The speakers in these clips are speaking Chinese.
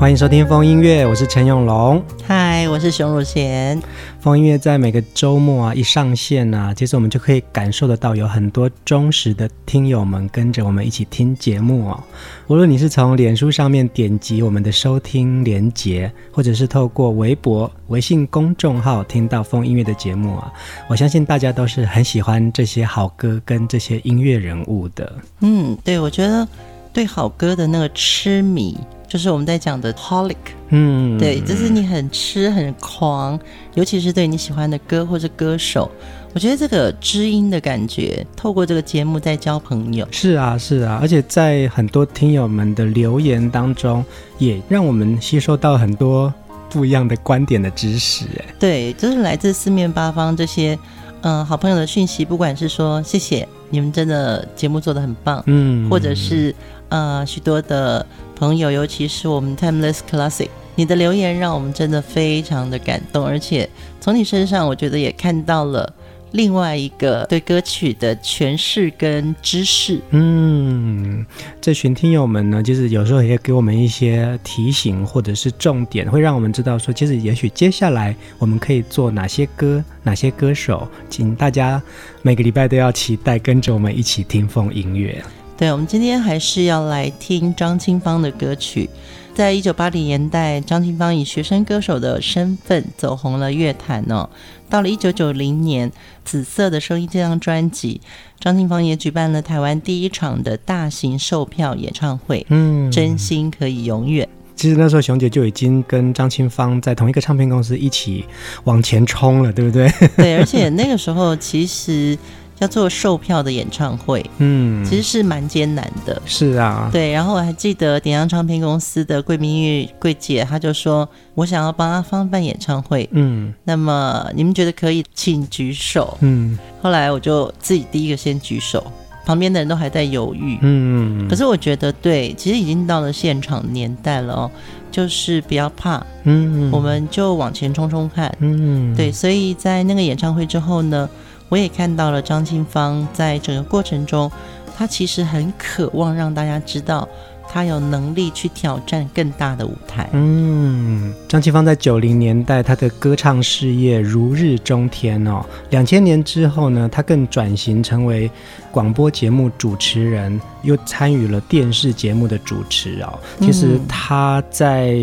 欢迎收听风音乐，我是陈永龙。嗨，我是熊汝贤。风音乐在每个周末啊一上线啊，其实我们就可以感受得到有很多忠实的听友们跟着我们一起听节目哦。无论你是从脸书上面点击我们的收听连结，或者是透过微博、微信公众号听到风音乐的节目啊，我相信大家都是很喜欢这些好歌跟这些音乐人物的。嗯，对，我觉得对好歌的那个痴迷。就是我们在讲的 holic，嗯，对，就是你很痴很狂，尤其是对你喜欢的歌或者歌手，我觉得这个知音的感觉，透过这个节目在交朋友。是啊，是啊，而且在很多听友们的留言当中，也让我们吸收到很多不一样的观点的知识。哎，对，就是来自四面八方这些嗯、呃、好朋友的讯息，不管是说谢谢你们真的节目做的很棒，嗯，或者是呃许多的。朋友，尤其是我们 Timeless Classic，你的留言让我们真的非常的感动，而且从你身上，我觉得也看到了另外一个对歌曲的诠释跟知识。嗯，这群听友们呢，就是有时候也给我们一些提醒或者是重点，会让我们知道说，其实也许接下来我们可以做哪些歌、哪些歌手，请大家每个礼拜都要期待跟着我们一起听风音乐。对，我们今天还是要来听张清芳的歌曲。在一九八零年代，张清芳以学生歌手的身份走红了乐坛哦。到了一九九零年，《紫色的声音》这张专辑，张清芳也举办了台湾第一场的大型售票演唱会。嗯，真心可以永远。其实那时候熊姐就已经跟张清芳在同一个唱片公司一起往前冲了，对不对？对，而且那个时候其实。要做售票的演唱会，嗯，其实是蛮艰难的。是啊，对。然后我还记得点亮唱片公司的桂明玉桂姐，她就说：“我想要帮阿芳办演唱会，嗯，那么你们觉得可以，请举手。”嗯，后来我就自己第一个先举手，旁边的人都还在犹豫，嗯。可是我觉得对，其实已经到了现场年代了哦，就是不要怕，嗯，我们就往前冲冲看，嗯，对。所以在那个演唱会之后呢，我也看到了张清芳在整个过程中，她其实很渴望让大家知道，她有能力去挑战更大的舞台。嗯，张清芳在九零年代，她的歌唱事业如日中天哦。两千年之后呢，她更转型成为广播节目主持人，又参与了电视节目的主持哦。其实她在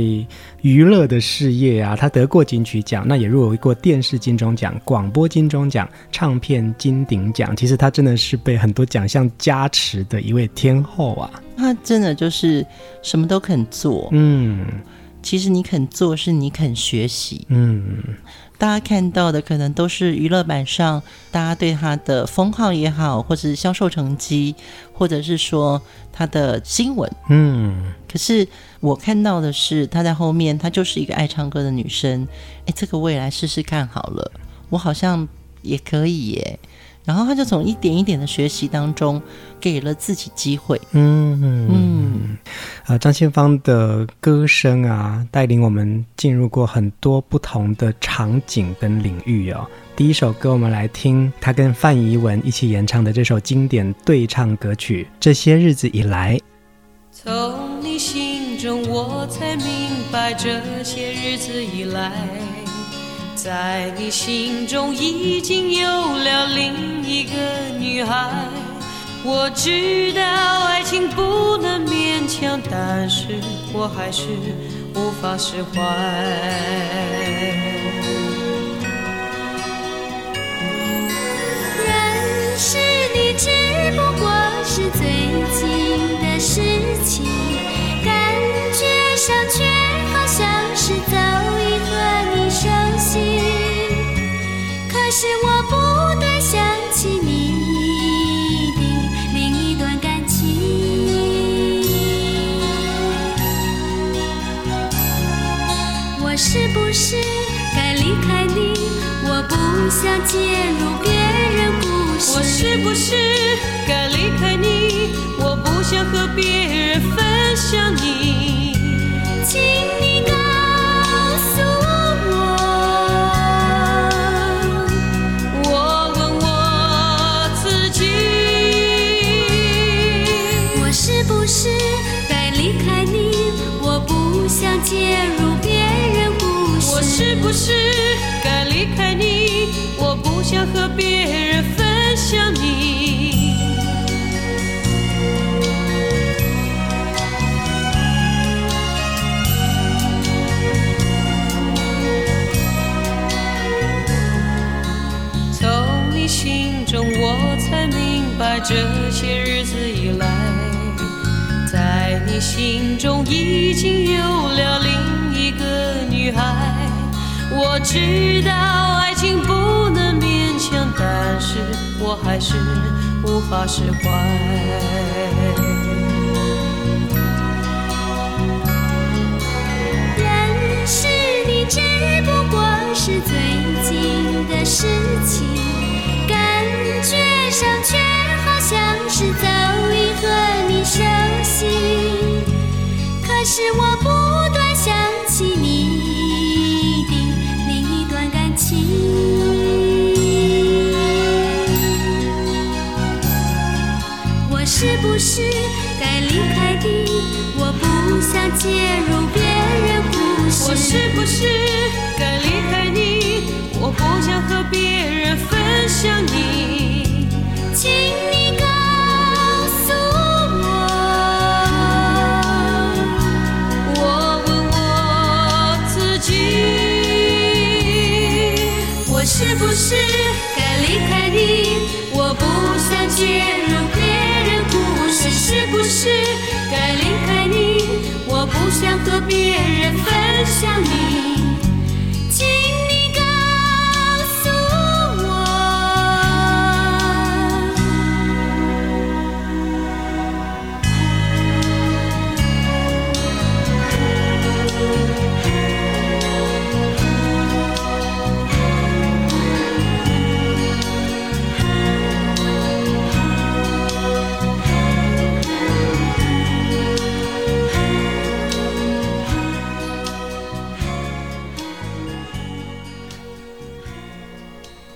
娱乐的事业啊，他得过金曲奖，那也入围过电视金钟奖、广播金钟奖、唱片金鼎奖。其实他真的是被很多奖项加持的一位天后啊！他真的就是什么都肯做。嗯，其实你肯做，是你肯学习。嗯。大家看到的可能都是娱乐版上大家对他的封号也好，或者是销售成绩，或者是说他的新闻。嗯，可是我看到的是他在后面，她就是一个爱唱歌的女生。哎，这个未来试试看好了，我好像也可以耶。然后他就从一点一点的学习当中，给了自己机会。嗯嗯嗯。啊，张清芳的歌声啊，带领我们进入过很多不同的场景跟领域哦。第一首歌，我们来听他跟范怡文一起演唱的这首经典对唱歌曲《这些日子以来》。从你心中，我才明白，这些日子以来。在你心中已经有了另一个女孩。我知道爱情不能勉强但是我还是无法释怀。认识你只不过是最近的事情感觉上却是该离开你？我不想介入别人故事。我是不是该离开你？我不想和别人分享你。请你还是无法释怀。认识你只不过是最近的事情，感觉上却好像是早已和你熟悉。可是我是该离开的？我不想介入别人故事。我是不是该离开你？我不想和别人分享你。请你告诉我，我问我自己，我是不是该离开你？我不想介入想和别人分享你。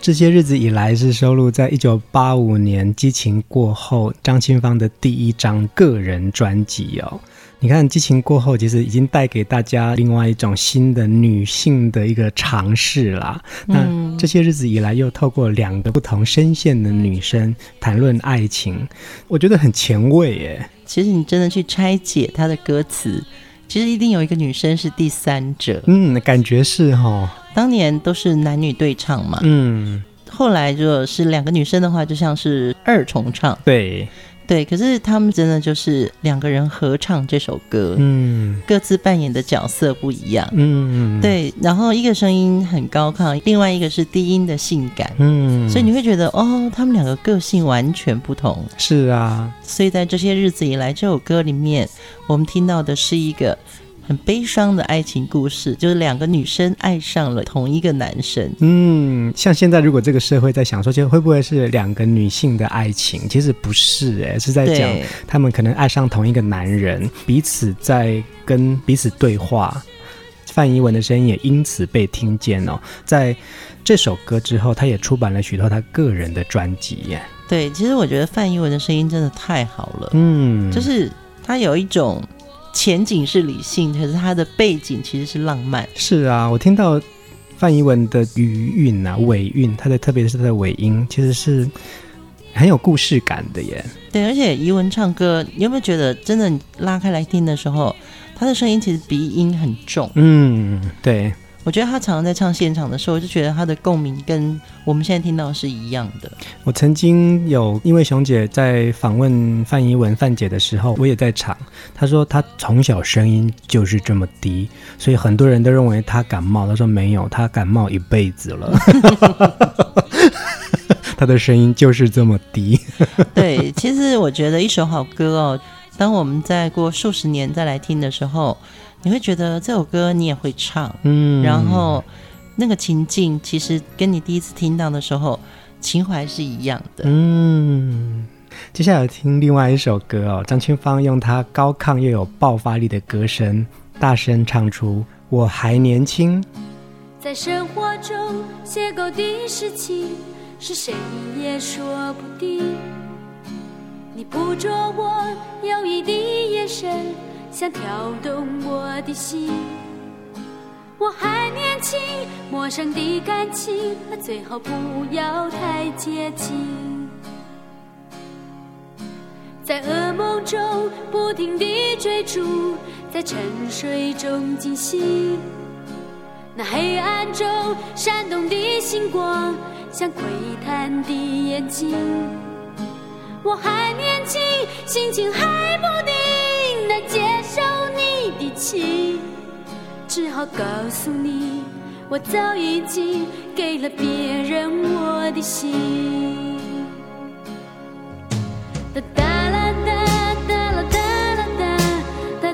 这些日子以来是收录在一九八五年《激情过后》张清芳的第一张个人专辑哦。你看，《激情过后》其实已经带给大家另外一种新的女性的一个尝试啦。嗯、那这些日子以来，又透过两个不同声线的女生谈论爱情，我觉得很前卫耶。其实你真的去拆解她的歌词，其实一定有一个女生是第三者。嗯，感觉是哈、哦。当年都是男女对唱嘛，嗯，后来如果是两个女生的话，就像是二重唱，对对。可是他们真的就是两个人合唱这首歌，嗯，各自扮演的角色不一样，嗯，对。然后一个声音很高亢，另外一个是低音的性感，嗯，所以你会觉得哦，他们两个个性完全不同，是啊。所以在这些日子以来，这首歌里面，我们听到的是一个。很悲伤的爱情故事，就是两个女生爱上了同一个男生。嗯，像现在如果这个社会在想说，其实会不会是两个女性的爱情？其实不是，哎，是在讲他们可能爱上同一个男人，彼此在跟彼此对话。范怡文的声音也因此被听见哦。在这首歌之后，他也出版了许多他个人的专辑。耶。对，其实我觉得范怡文的声音真的太好了。嗯，就是他有一种。前景是理性，可是它的背景其实是浪漫。是啊，我听到范怡文的余韵啊、尾韵，它的特别是它的尾音，其实是很有故事感的耶。对，而且怡文唱歌，你有没有觉得真的拉开来听的时候，他的声音其实鼻音很重？嗯，对。我觉得他常常在唱现场的时候，就觉得他的共鸣跟我们现在听到是一样的。我曾经有因为熊姐在访问范怡文范姐的时候，我也在场。她说她从小声音就是这么低，所以很多人都认为她感冒。她说没有，她感冒一辈子了。她的声音就是这么低。对，其实我觉得一首好歌哦，当我们再过数十年再来听的时候。你会觉得这首歌你也会唱，嗯，然后那个情境其实跟你第一次听到的时候情怀是一样的，嗯。接下来听另外一首歌哦，张清芳用她高亢又有爆发力的歌声，大声唱出《我还年轻》。在生活中邂逅的事情，是谁也说不定。你捕捉我犹豫的眼神，想跳动我的心。我还年轻，陌生的感情，最好不要太接近。在噩梦中不停地追逐，在沉睡中惊醒。那黑暗中闪动的星光，像窥探的眼睛。我还年轻，心情还不定，难接受你的情，只好告诉你，我早已经给了别人我的心。哒哒啦哒哒啦哒哒哒哒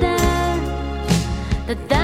哒哒哒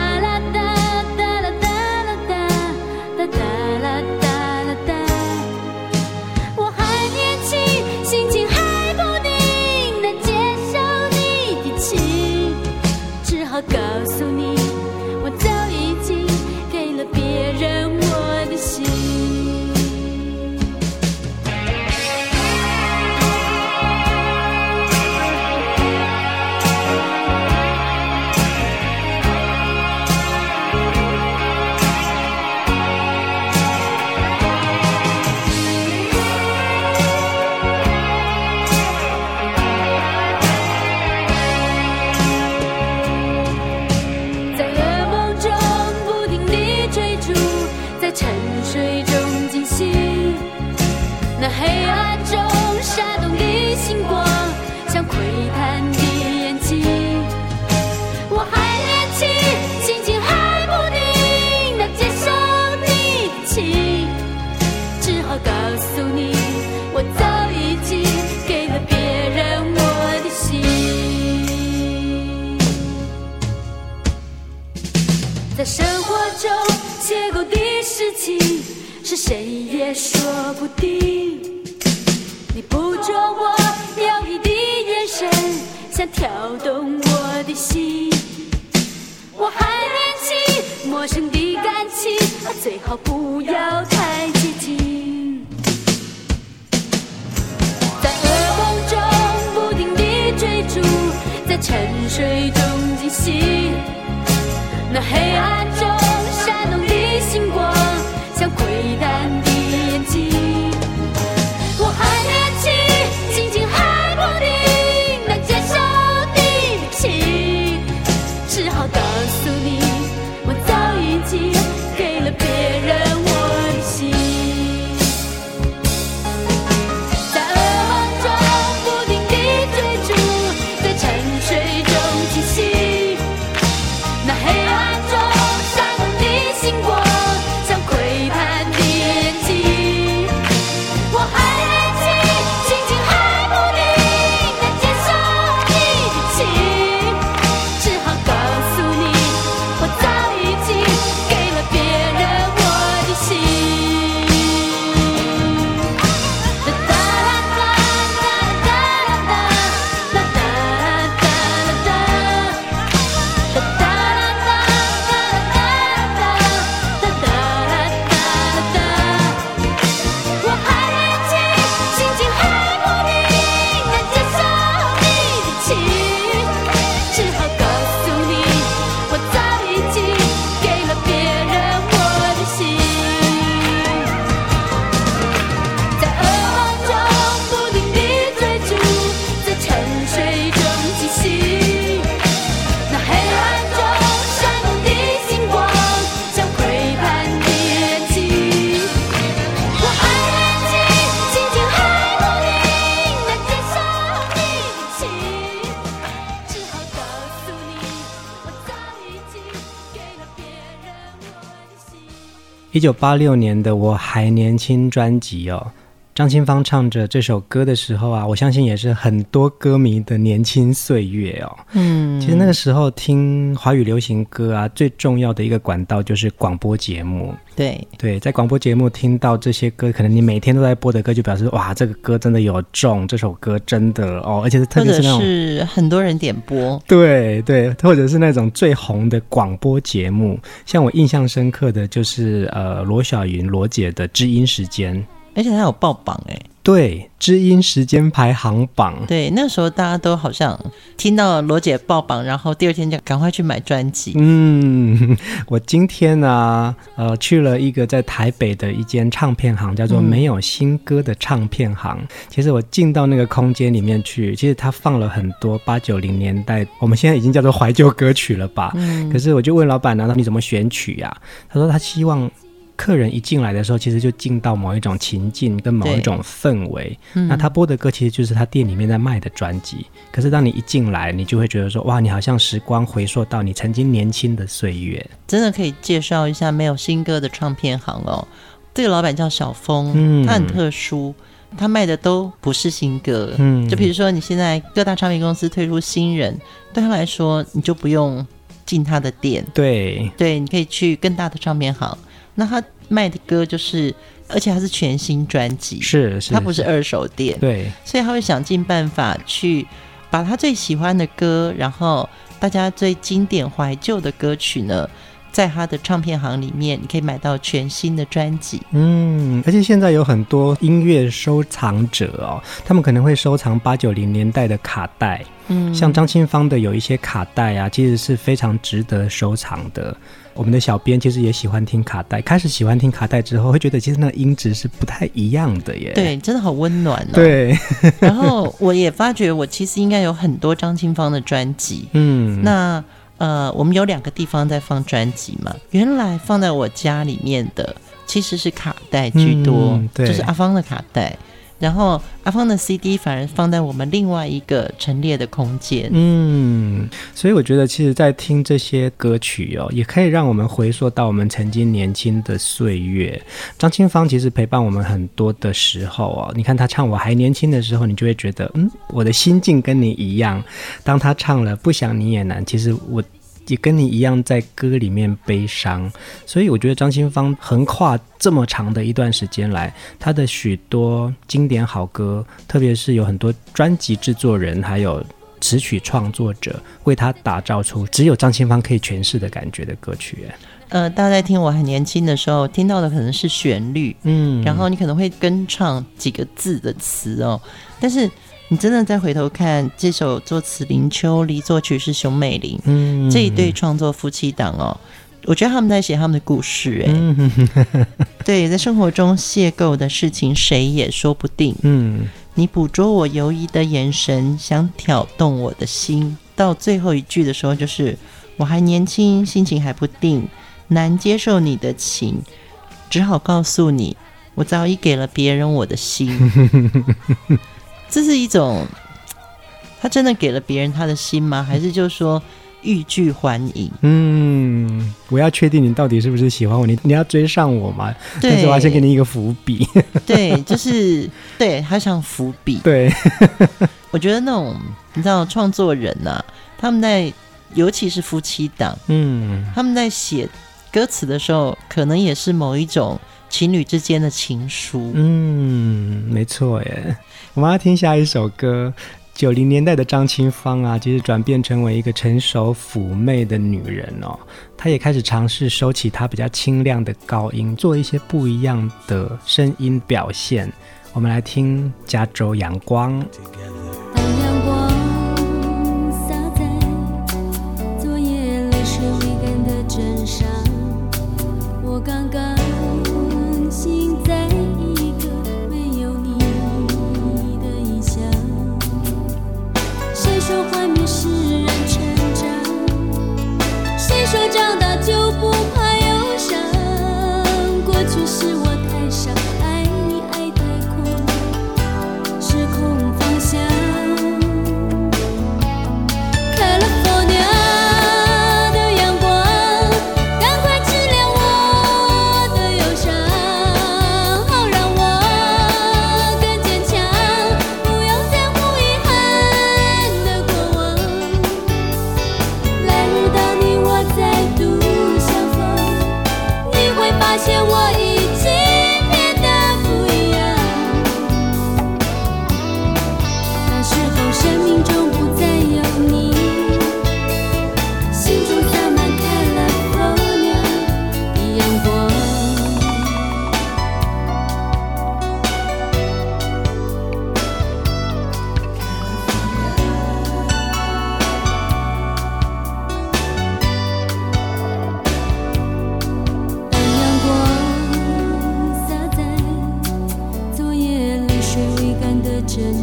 一九八六年的《我还年轻》专辑哦，张清芳唱着这首歌的时候啊，我相信也是很多歌迷的年轻岁月哦。嗯，其实那个时候听华语流行歌啊，最重要的一个管道就是广播节目。对对，在广播节目听到这些歌，可能你每天都在播的歌，就表示哇，这个歌真的有中，这首歌真的哦，而且是特别是那种是很多人点播。对对，或者是那种最红的广播节目，像我印象深刻的就是呃罗小云罗姐的知音时间。而且他有爆榜哎，对，知音时间排行榜，对，那时候大家都好像听到罗姐爆榜，然后第二天就赶快去买专辑。嗯，我今天呢、啊，呃，去了一个在台北的一间唱片行，叫做没有新歌的唱片行。嗯、其实我进到那个空间里面去，其实他放了很多八九零年代，我们现在已经叫做怀旧歌曲了吧？嗯。可是我就问老板娘，你怎么选曲呀、啊？他说他希望。客人一进来的时候，其实就进到某一种情境跟某一种氛围。嗯、那他播的歌其实就是他店里面在卖的专辑。可是当你一进来，你就会觉得说，哇，你好像时光回溯到你曾经年轻的岁月。真的可以介绍一下没有新歌的唱片行哦。这个老板叫小峰，嗯、他很特殊，他卖的都不是新歌。嗯，就比如说你现在各大唱片公司推出新人，对他来说，你就不用进他的店。对，对，你可以去更大的唱片行。那他卖的歌就是，而且他是全新专辑，是是，他不是二手店，对，所以他会想尽办法去把他最喜欢的歌，然后大家最经典怀旧的歌曲呢，在他的唱片行里面，你可以买到全新的专辑。嗯，而且现在有很多音乐收藏者哦，他们可能会收藏八九零年代的卡带，嗯，像张清芳的有一些卡带啊，其实是非常值得收藏的。我们的小编其实也喜欢听卡带，开始喜欢听卡带之后，会觉得其实那个音质是不太一样的耶。对，真的好温暖哦。对。然后我也发觉，我其实应该有很多张清芳的专辑。嗯。那呃，我们有两个地方在放专辑嘛。原来放在我家里面的其实是卡带居多，嗯，对，就是阿芳的卡带。然后阿芳的 CD 反而放在我们另外一个陈列的空间。嗯，所以我觉得，其实，在听这些歌曲哦，也可以让我们回溯到我们曾经年轻的岁月。张清芳其实陪伴我们很多的时候哦，你看她唱《我还年轻的时候》，你就会觉得，嗯，我的心境跟你一样。当她唱了《不想你也难》，其实我。也跟你一样在歌里面悲伤，所以我觉得张清芳横跨这么长的一段时间来，她的许多经典好歌，特别是有很多专辑制作人还有词曲创作者为她打造出只有张清芳可以诠释的感觉的歌曲。呃，大家在听我很年轻的时候听到的可能是旋律，嗯，然后你可能会跟唱几个字的词哦，但是。你真的再回头看这首作词林秋离，作曲是熊美玲，嗯，这一对创作夫妻档哦，我觉得他们在写他们的故事，哎，嗯，对，在生活中邂逅的事情谁也说不定，嗯，你捕捉我犹疑的眼神，想挑动我的心，到最后一句的时候就是我还年轻，心情还不定，难接受你的情，只好告诉你，我早已给了别人我的心。这是一种，他真的给了别人他的心吗？还是就是说欲拒还迎？嗯，我要确定你到底是不是喜欢我，你你要追上我吗？对，但是我要先给你一个伏笔。对，就是对，他想伏笔。对，我觉得那种你知道创作人呐、啊，他们在尤其是夫妻档，嗯，他们在写歌词的时候，可能也是某一种情侣之间的情书。嗯，没错耶。我们要听下一首歌，九零年代的张清芳啊，其实转变成为一个成熟妩媚的女人哦。她也开始尝试收起她比较清亮的高音，做一些不一样的声音表现。我们来听《加州阳光》。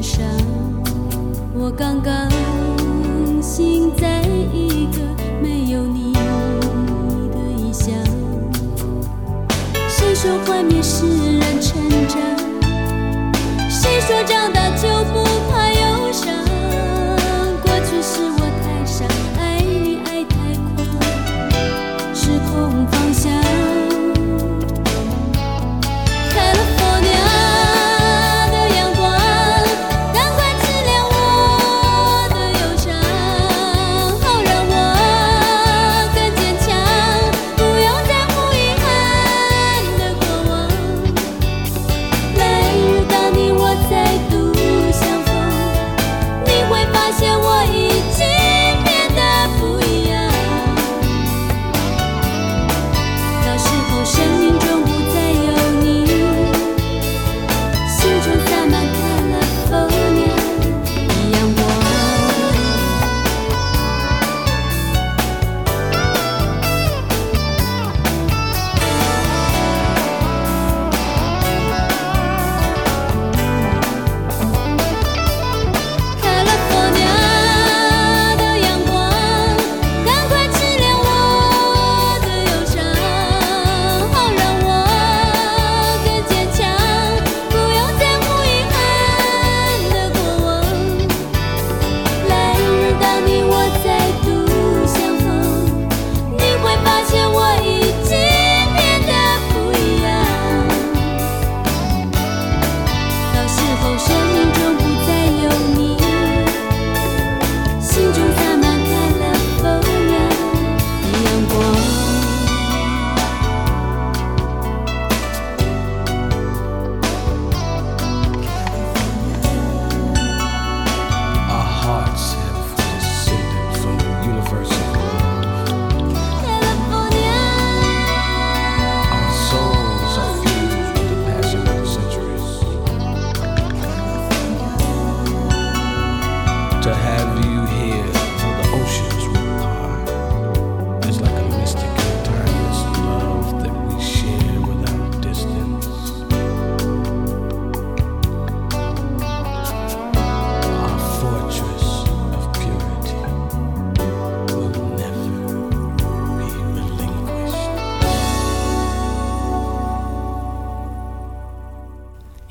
上。我刚刚醒在一个没有你的异乡。谁说幻灭使人成长？谁说长大就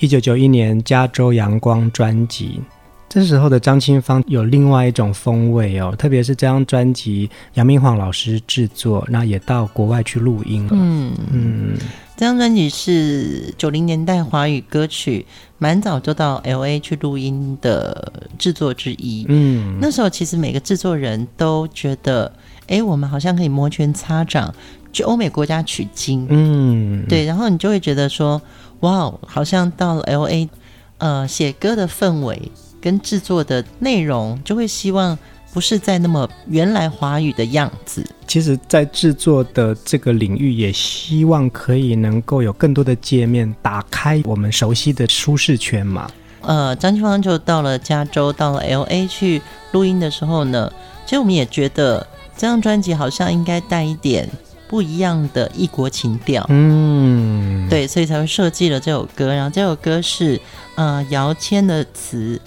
一九九一年《加州阳光》专辑，这时候的张清芳有另外一种风味哦，特别是这张专辑，杨明晃老师制作，那也到国外去录音了。嗯嗯，这张专辑是九零年代华语歌曲，蛮早就到 LA 去录音的制作之一。嗯，那时候其实每个制作人都觉得，哎，我们好像可以摩拳擦掌去欧美国家取经。嗯，对，然后你就会觉得说。哇哦，好像到了 LA，呃，写歌的氛围跟制作的内容，就会希望不是在那么原来华语的样子。其实，在制作的这个领域，也希望可以能够有更多的界面，打开我们熟悉的舒适圈嘛。呃，张清芳就到了加州，到了 LA 去录音的时候呢，其实我们也觉得这张专辑好像应该带一点。不一样的异国情调，嗯，对，所以才会设计了这首歌。然后这首歌是呃姚谦的词，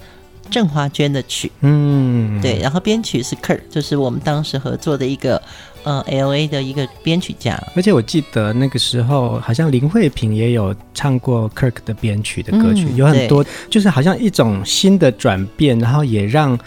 郑华娟的曲，嗯，对。然后编曲是 Kirk，就是我们当时合作的一个呃 LA 的一个编曲家。而且我记得那个时候好像林慧萍也有唱过 Kirk 的编曲的歌曲，嗯、有很多，就是好像一种新的转变，然后也让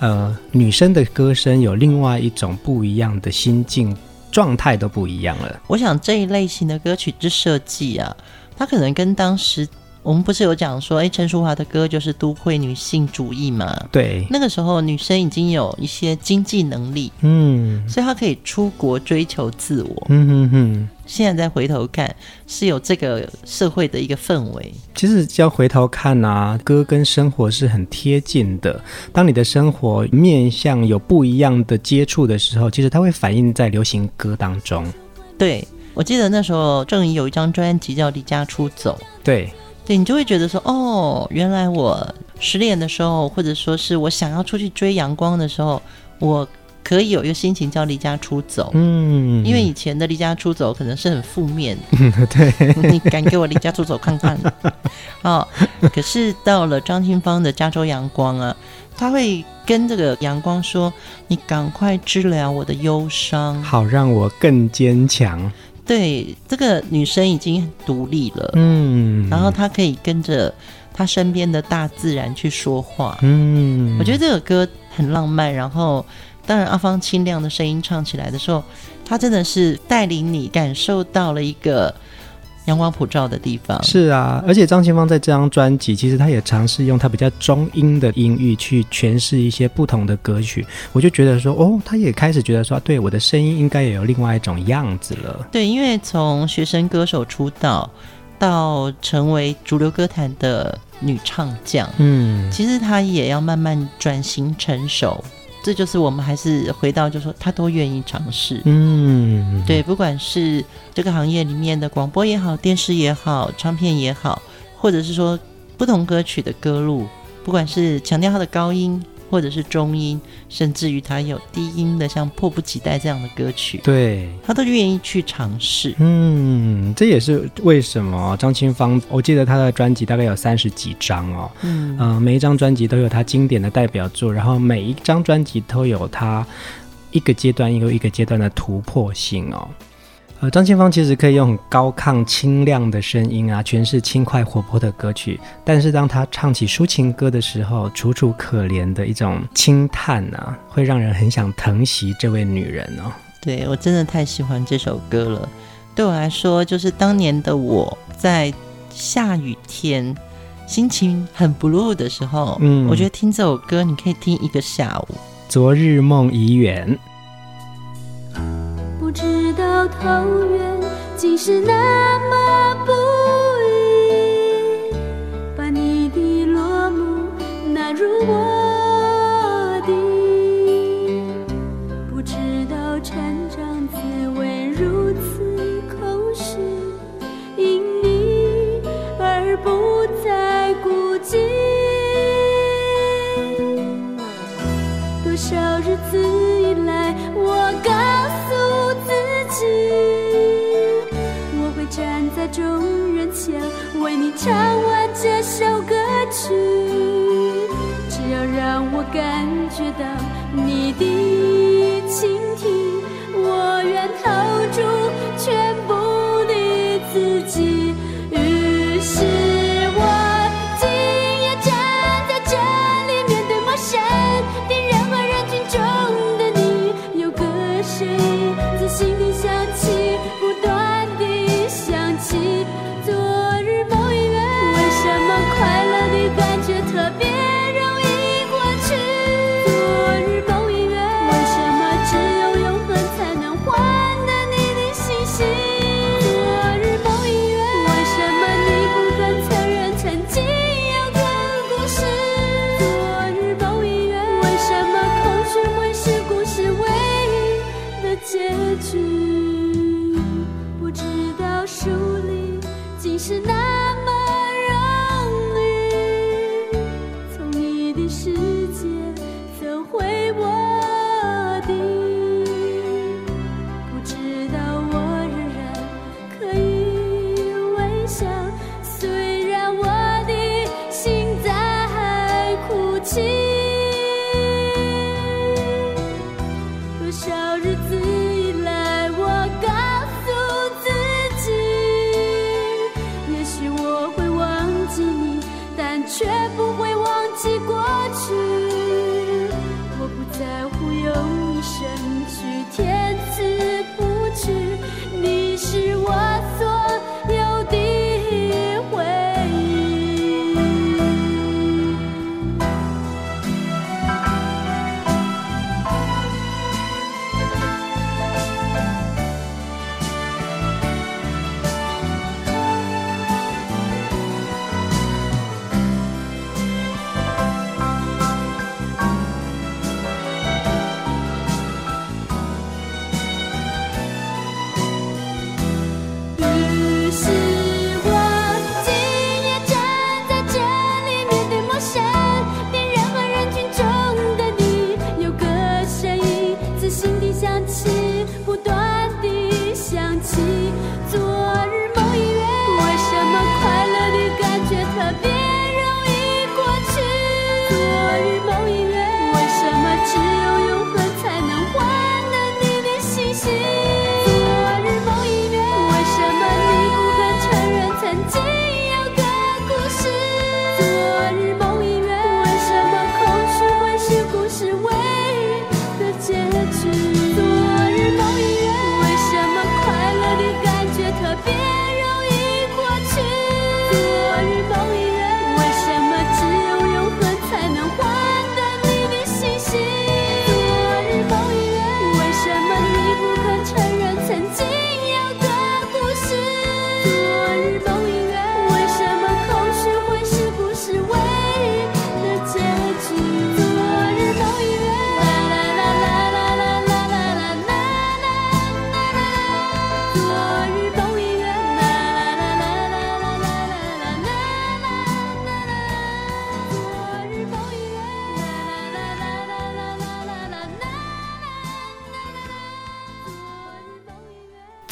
呃女生的歌声有另外一种不一样的心境。状态都不一样了。我想这一类型的歌曲之设计啊，它可能跟当时我们不是有讲说，哎，陈淑华的歌就是都会女性主义嘛？对，那个时候女生已经有一些经济能力，嗯，所以她可以出国追求自我，嗯哼哼。现在再回头看，是有这个社会的一个氛围。其实只要回头看啊，歌跟生活是很贴近的。当你的生活面向有不一样的接触的时候，其实它会反映在流行歌当中。对，我记得那时候郑怡有一张专辑叫《离家出走》。对，对，你就会觉得说，哦，原来我失恋的时候，或者说是我想要出去追阳光的时候，我可以有一个心情叫离家出走。嗯，因为以前的离家出走可能是很负面。嗯，对，你敢给我离家出走看看？哦，可是到了张清芳的加州阳光啊，他会跟这个阳光说：“你赶快治疗我的忧伤，好让我更坚强。”对，这个女生已经很独立了。嗯，然后她可以跟着她身边的大自然去说话。嗯，我觉得这首歌很浪漫。然后，当然阿芳清亮的声音唱起来的时候，她真的是带领你感受到了一个。阳光普照的地方是啊，而且张清芳在这张专辑，其实他也尝试用他比较中音的音域去诠释一些不同的歌曲。我就觉得说，哦，他也开始觉得说，对，我的声音应该也有另外一种样子了。对，因为从学生歌手出道到成为主流歌坛的女唱将，嗯，其实他也要慢慢转型成熟。这就是我们还是回到，就是说他都愿意尝试，嗯，对，不管是这个行业里面的广播也好，电视也好，唱片也好，或者是说不同歌曲的歌路，不管是强调他的高音。或者是中音，甚至于他有低音的，像《迫不及待》这样的歌曲，对，他都愿意去尝试。嗯，这也是为什么张清芳，我记得他的专辑大概有三十几张哦，嗯、呃，每一张专辑都有他经典的代表作，然后每一张专辑都有他一个阶段一个一个阶段的突破性哦。呃，张清芳其实可以用很高亢清亮的声音啊，诠释轻快活泼的歌曲。但是当她唱起抒情歌的时候，楚楚可怜的一种轻叹啊，会让人很想疼惜这位女人哦。对，我真的太喜欢这首歌了。对我来说，就是当年的我在下雨天心情很 blue 的时候，嗯，我觉得听这首歌你可以听一个下午。昨日梦已远。到桃源竟是那么不易，把你的落幕纳入我众人前，为你唱完这首歌曲，只要让我感觉到你的倾听，我愿投注全部的自己。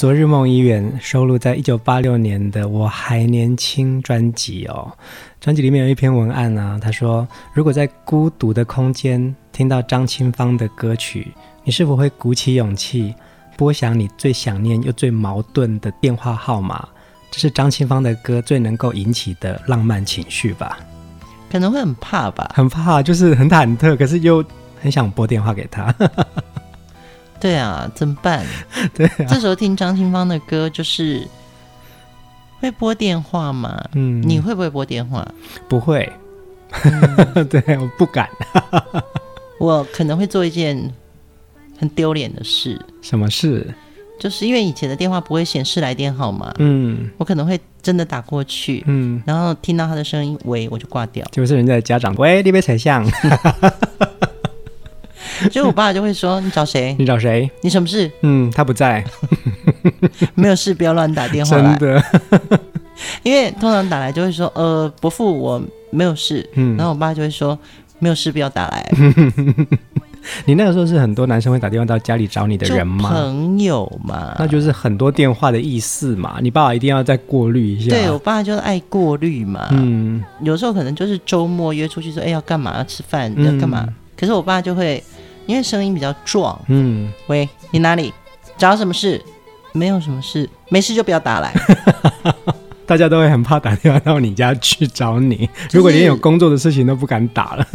昨日梦已远》收录在一九八六年的《我还年轻》专辑哦。专辑里面有一篇文案啊，他说：“如果在孤独的空间听到张清芳的歌曲，你是否会鼓起勇气拨响你最想念又最矛盾的电话号码？这是张清芳的歌最能够引起的浪漫情绪吧？可能会很怕吧，很怕，就是很忐忑，可是又很想拨电话给他。”对啊，怎么办？对啊，这时候听张清芳的歌，就是会拨电话吗？嗯，你会不会拨电话？不会，嗯、对，我不敢。我可能会做一件很丢脸的事。什么事？就是因为以前的电话不会显示来电号码，嗯，我可能会真的打过去，嗯，然后听到他的声音，喂，我就挂掉。就是人家的家长，喂，你别宰相。所以我爸就会说：“你找谁？你找谁？你什么事？嗯，他不在，没有事，不要乱打电话来。真的，因为通常打来就会说：‘呃，伯父，我没有事。’嗯，然后我爸就会说：‘没有事，不要打来。’你那个时候是很多男生会打电话到家里找你的人吗？朋友嘛，那就是很多电话的意思嘛。你爸爸一定要再过滤一下。对，我爸就是爱过滤嘛。嗯，有时候可能就是周末约出去说：‘哎，要干嘛？要吃饭？要干嘛？’嗯，可是我爸就会。因为声音比较壮，嗯，喂，你哪里？找什么事？没有什么事，没事就不要打来。大家都会很怕打电话到你家去找你，就是、如果连有工作的事情都不敢打了。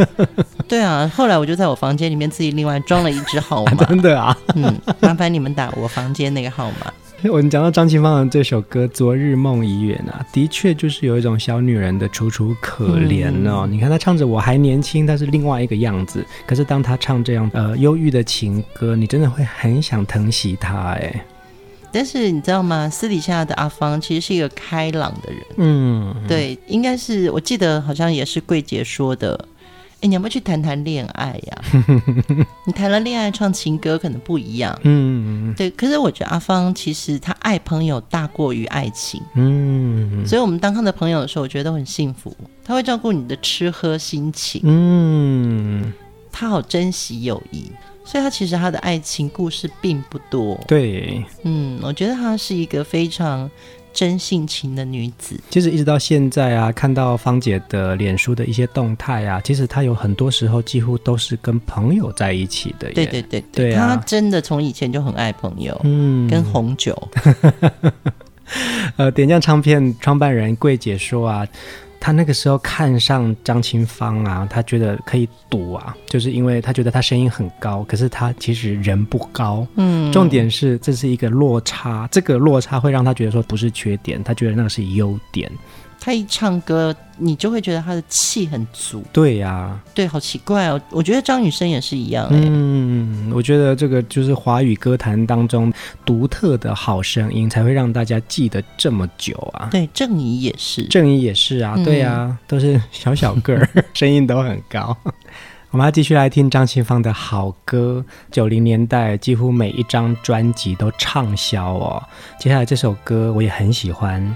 对啊，后来我就在我房间里面自己另外装了一只号码。真的啊？嗯，麻烦你们打我房间那个号码。我们讲到张清芳的这首歌《昨日梦已远》啊，的确就是有一种小女人的楚楚可怜哦。嗯、你看她唱着我还年轻，她是另外一个样子。可是当她唱这样呃忧郁的情歌，你真的会很想疼惜她哎。但是你知道吗？私底下的阿芳其实是一个开朗的人。嗯，对，应该是我记得好像也是桂姐说的。哎，你要不要去谈谈恋爱呀？你谈了恋爱唱情歌可能不一样。嗯，对。可是我觉得阿芳其实她爱朋友大过于爱情。嗯，所以我们当他的朋友的时候，我觉得都很幸福。他会照顾你的吃喝心情。嗯，他好珍惜友谊，所以他其实他的爱情故事并不多。对，嗯，我觉得他是一个非常。真性情的女子，其实一直到现在啊，看到芳姐的脸书的一些动态啊，其实她有很多时候几乎都是跟朋友在一起的。对对对对，啊，她真的从以前就很爱朋友，嗯，跟红酒。呃，点将唱片创办人桂姐说啊。他那个时候看上张清芳啊，他觉得可以赌啊，就是因为他觉得他声音很高，可是他其实人不高。嗯，重点是这是一个落差，这个落差会让他觉得说不是缺点，他觉得那个是优点。他一唱歌，你就会觉得他的气很足。对呀、啊，对，好奇怪哦。我觉得张雨生也是一样。嗯，我觉得这个就是华语歌坛当中独特的好声音，才会让大家记得这么久啊。对，郑怡也是，郑怡也是啊。对呀、都是小小个儿，声音都很高。我们要继续来听张清芳的好歌，九零年代几乎每一张专辑都畅销哦。接下来这首歌我也很喜欢。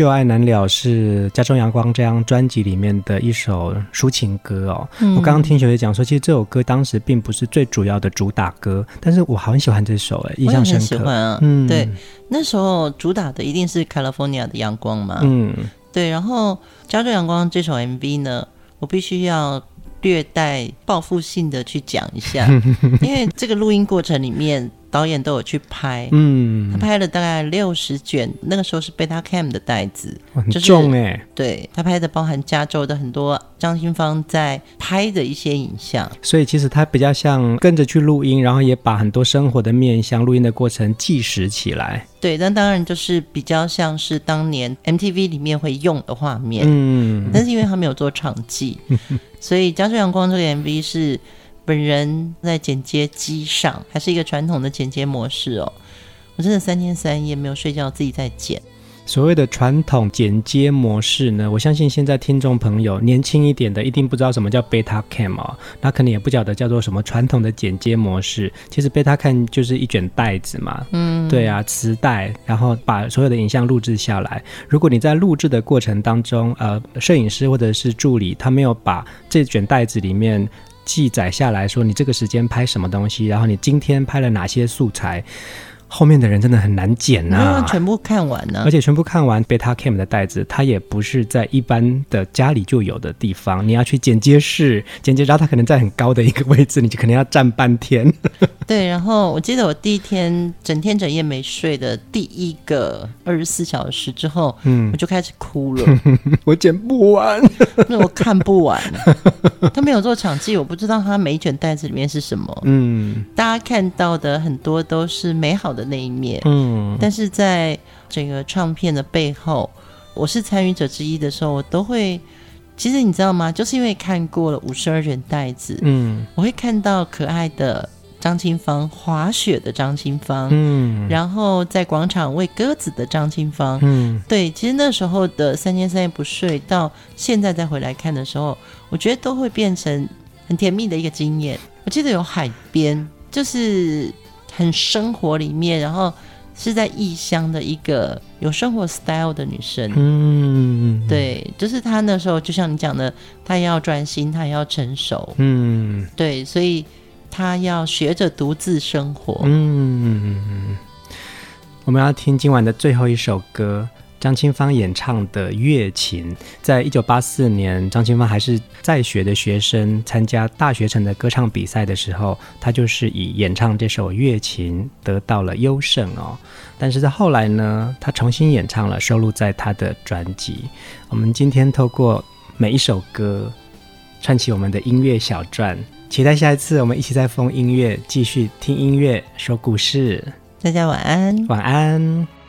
旧爱难了是家中阳光这张专辑里面的一首抒情歌哦。嗯、我刚刚听学姐讲说，其实这首歌当时并不是最主要的主打歌，但是我很喜欢这首，哎，印象深刻。喜欢啊，嗯，对，那时候主打的一定是 California 的阳光嘛，嗯，对。然后家中阳光这首 MV 呢，我必须要略带报复性的去讲一下，因为这个录音过程里面。导演都有去拍，嗯，他拍了大概六十卷，那个时候是 Betacam 的袋子，很重哎、就是。对，他拍的包含加州的很多张新芳在拍的一些影像，所以其实他比较像跟着去录音，然后也把很多生活的面向录音的过程计时起来。对，但当然就是比较像是当年 MTV 里面会用的画面，嗯，但是因为他没有做场记，所以《加州阳光》这个 MV 是。本人在剪接机上，还是一个传统的剪接模式哦。我真的三天三夜没有睡觉，自己在剪。所谓的传统剪接模式呢，我相信现在听众朋友年轻一点的，一定不知道什么叫 Betacam 哦，那可能也不晓得叫做什么传统的剪接模式。其实 Betacam 就是一卷带子嘛，嗯，对啊，磁带，然后把所有的影像录制下来。如果你在录制的过程当中，呃，摄影师或者是助理他没有把这卷带子里面。记载下来说，你这个时间拍什么东西，然后你今天拍了哪些素材。后面的人真的很难剪呐、啊，全部看完呢，而且全部看完 Betacam 的袋子，它也不是在一般的家里就有的地方，你要去剪接室剪接，然后它可能在很高的一个位置，你就可能要站半天。对，然后我记得我第一天整天整夜没睡的第一个二十四小时之后，嗯，我就开始哭了，我剪不完，那我看不完，他没有做场记，我不知道他每一卷袋子里面是什么，嗯，大家看到的很多都是美好的。的那一面，嗯，但是在整个唱片的背后，我是参与者之一的时候，我都会，其实你知道吗？就是因为看过了五十二卷袋子，嗯，我会看到可爱的张清芳滑雪的张清芳，嗯，然后在广场喂鸽子的张清芳，嗯，对，其实那时候的三天三夜不睡，到现在再回来看的时候，我觉得都会变成很甜蜜的一个经验。我记得有海边，就是。很生活里面，然后是在异乡的一个有生活 style 的女生，嗯，对，就是她那时候就像你讲的，她要专心，她也要成熟，嗯，对，所以她要学着独自生活，嗯，我们要听今晚的最后一首歌。张清芳演唱的《月琴》，在一九八四年，张清芳还是在学的学生，参加大学城的歌唱比赛的时候，她就是以演唱这首《月琴》得到了优胜哦。但是在后来呢，她重新演唱了，收录在她的专辑。我们今天透过每一首歌，串起我们的音乐小传，期待下一次我们一起在风音乐继续听音乐说故事。大家晚安，晚安。